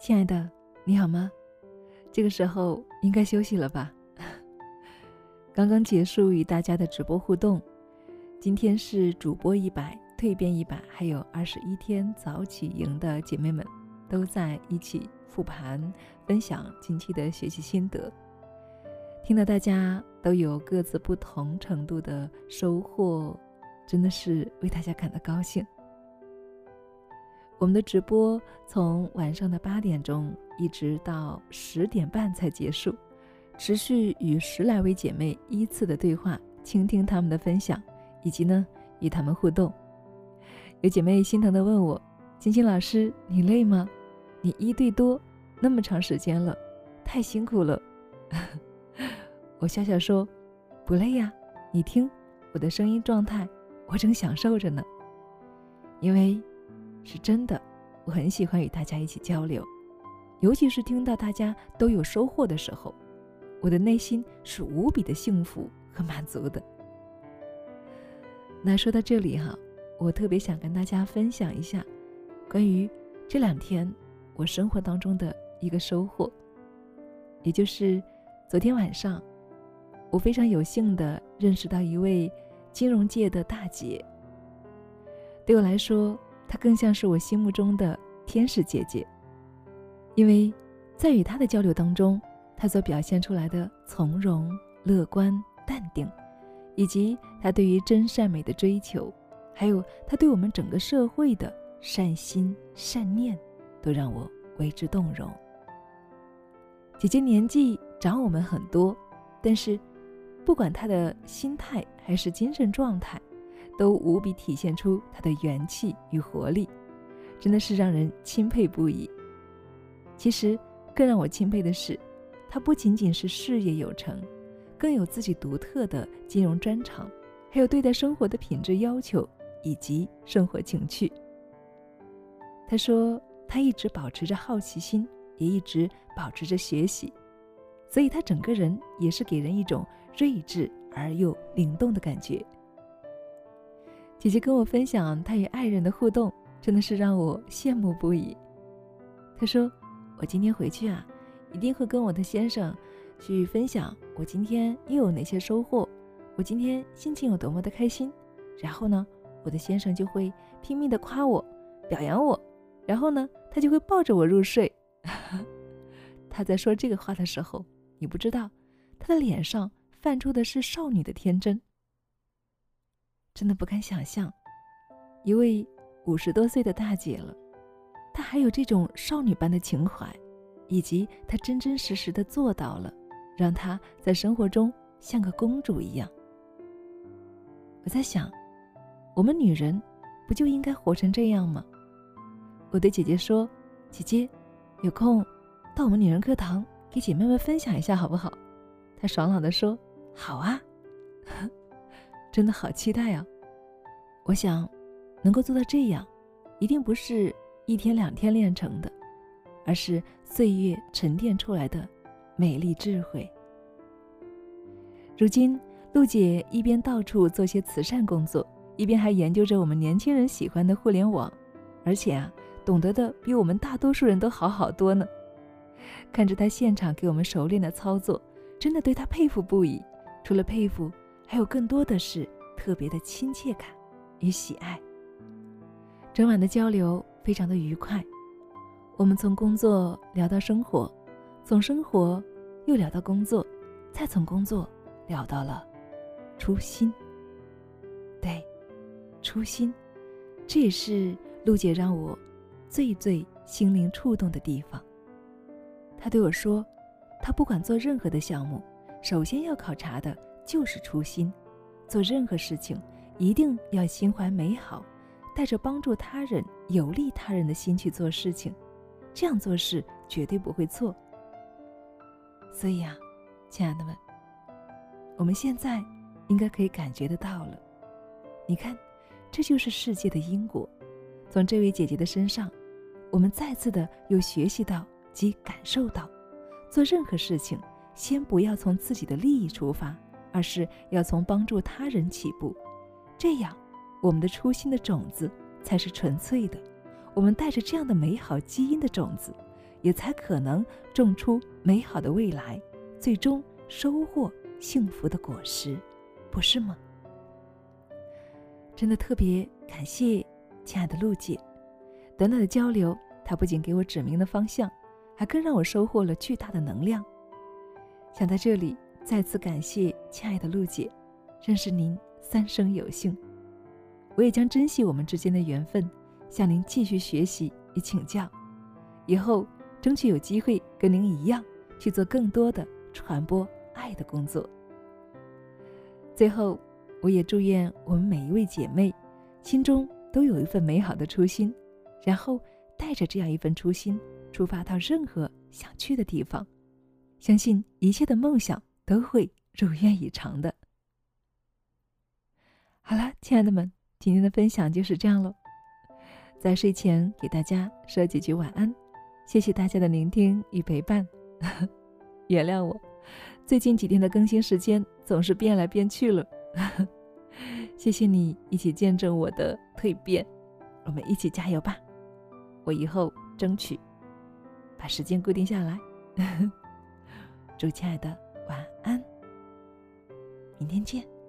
亲爱的，你好吗？这个时候应该休息了吧？刚刚结束与大家的直播互动，今天是主播一百、蜕变一百，还有二十一天早起营的姐妹们都在一起复盘、分享近期的学习心得。听到大家都有各自不同程度的收获，真的是为大家感到高兴。我们的直播从晚上的八点钟一直到十点半才结束，持续与十来位姐妹依次的对话，倾听她们的分享，以及呢与她们互动。有姐妹心疼的问我：“晶晶老师，你累吗？你一对多那么长时间了，太辛苦了。”我笑笑说：“不累呀，你听我的声音状态，我正享受着呢，因为。”是真的，我很喜欢与大家一起交流，尤其是听到大家都有收获的时候，我的内心是无比的幸福和满足的。那说到这里哈，我特别想跟大家分享一下，关于这两天我生活当中的一个收获，也就是昨天晚上，我非常有幸的认识到一位金融界的大姐，对我来说。她更像是我心目中的天使姐姐，因为在与她的交流当中，她所表现出来的从容、乐观、淡定，以及她对于真善美的追求，还有她对我们整个社会的善心善念，都让我为之动容。姐姐年纪长我们很多，但是不管她的心态还是精神状态。都无比体现出他的元气与活力，真的是让人钦佩不已。其实，更让我钦佩的是，他不仅仅是事业有成，更有自己独特的金融专长，还有对待生活的品质要求以及生活情趣。他说，他一直保持着好奇心，也一直保持着学习，所以他整个人也是给人一种睿智而又灵动的感觉。姐姐跟我分享她与爱人的互动，真的是让我羡慕不已。她说：“我今天回去啊，一定会跟我的先生去分享我今天又有哪些收获，我今天心情有多么的开心。然后呢，我的先生就会拼命的夸我，表扬我，然后呢，他就会抱着我入睡。他在说这个话的时候，你不知道，他的脸上泛出的是少女的天真。”真的不敢想象，一位五十多岁的大姐了，她还有这种少女般的情怀，以及她真真实实的做到了，让她在生活中像个公主一样。我在想，我们女人不就应该活成这样吗？我对姐姐说：“姐姐，有空到我们女人课堂给姐妹们分享一下好不好？”她爽朗的说：“好啊。”真的好期待啊！我想，能够做到这样，一定不是一天两天练成的，而是岁月沉淀出来的美丽智慧。如今，陆姐一边到处做些慈善工作，一边还研究着我们年轻人喜欢的互联网，而且啊，懂得的比我们大多数人都好好多呢。看着她现场给我们熟练的操作，真的对她佩服不已。除了佩服。还有更多的是特别的亲切感与喜爱。整晚的交流非常的愉快，我们从工作聊到生活，从生活又聊到工作，再从工作聊到了初心。对，初心，这也是陆姐让我最最心灵触动的地方。她对我说，她不管做任何的项目，首先要考察的。就是初心，做任何事情一定要心怀美好，带着帮助他人、有利他人的心去做事情，这样做事绝对不会错。所以啊，亲爱的们，我们现在应该可以感觉得到了。你看，这就是世界的因果。从这位姐姐的身上，我们再次的又学习到及感受到，做任何事情先不要从自己的利益出发。而是要从帮助他人起步，这样，我们的初心的种子才是纯粹的。我们带着这样的美好基因的种子，也才可能种出美好的未来，最终收获幸福的果实，不是吗？真的特别感谢亲爱的陆姐，短短的交流，她不仅给我指明了方向，还更让我收获了巨大的能量。想在这里再次感谢亲爱的陆姐，认识您三生有幸。我也将珍惜我们之间的缘分，向您继续学习与请教，以后争取有机会跟您一样去做更多的传播爱的工作。最后，我也祝愿我们每一位姐妹心中都有一份美好的初心，然后带着这样一份初心出发到任何想去的地方，相信一切的梦想都会如愿以偿的。好了，亲爱的们。今天的分享就是这样喽，在睡前给大家说几句晚安，谢谢大家的聆听与陪伴，原谅我，最近几天的更新时间总是变来变去了，谢谢你一起见证我的蜕变，我们一起加油吧，我以后争取把时间固定下来，祝亲爱的晚安，明天见。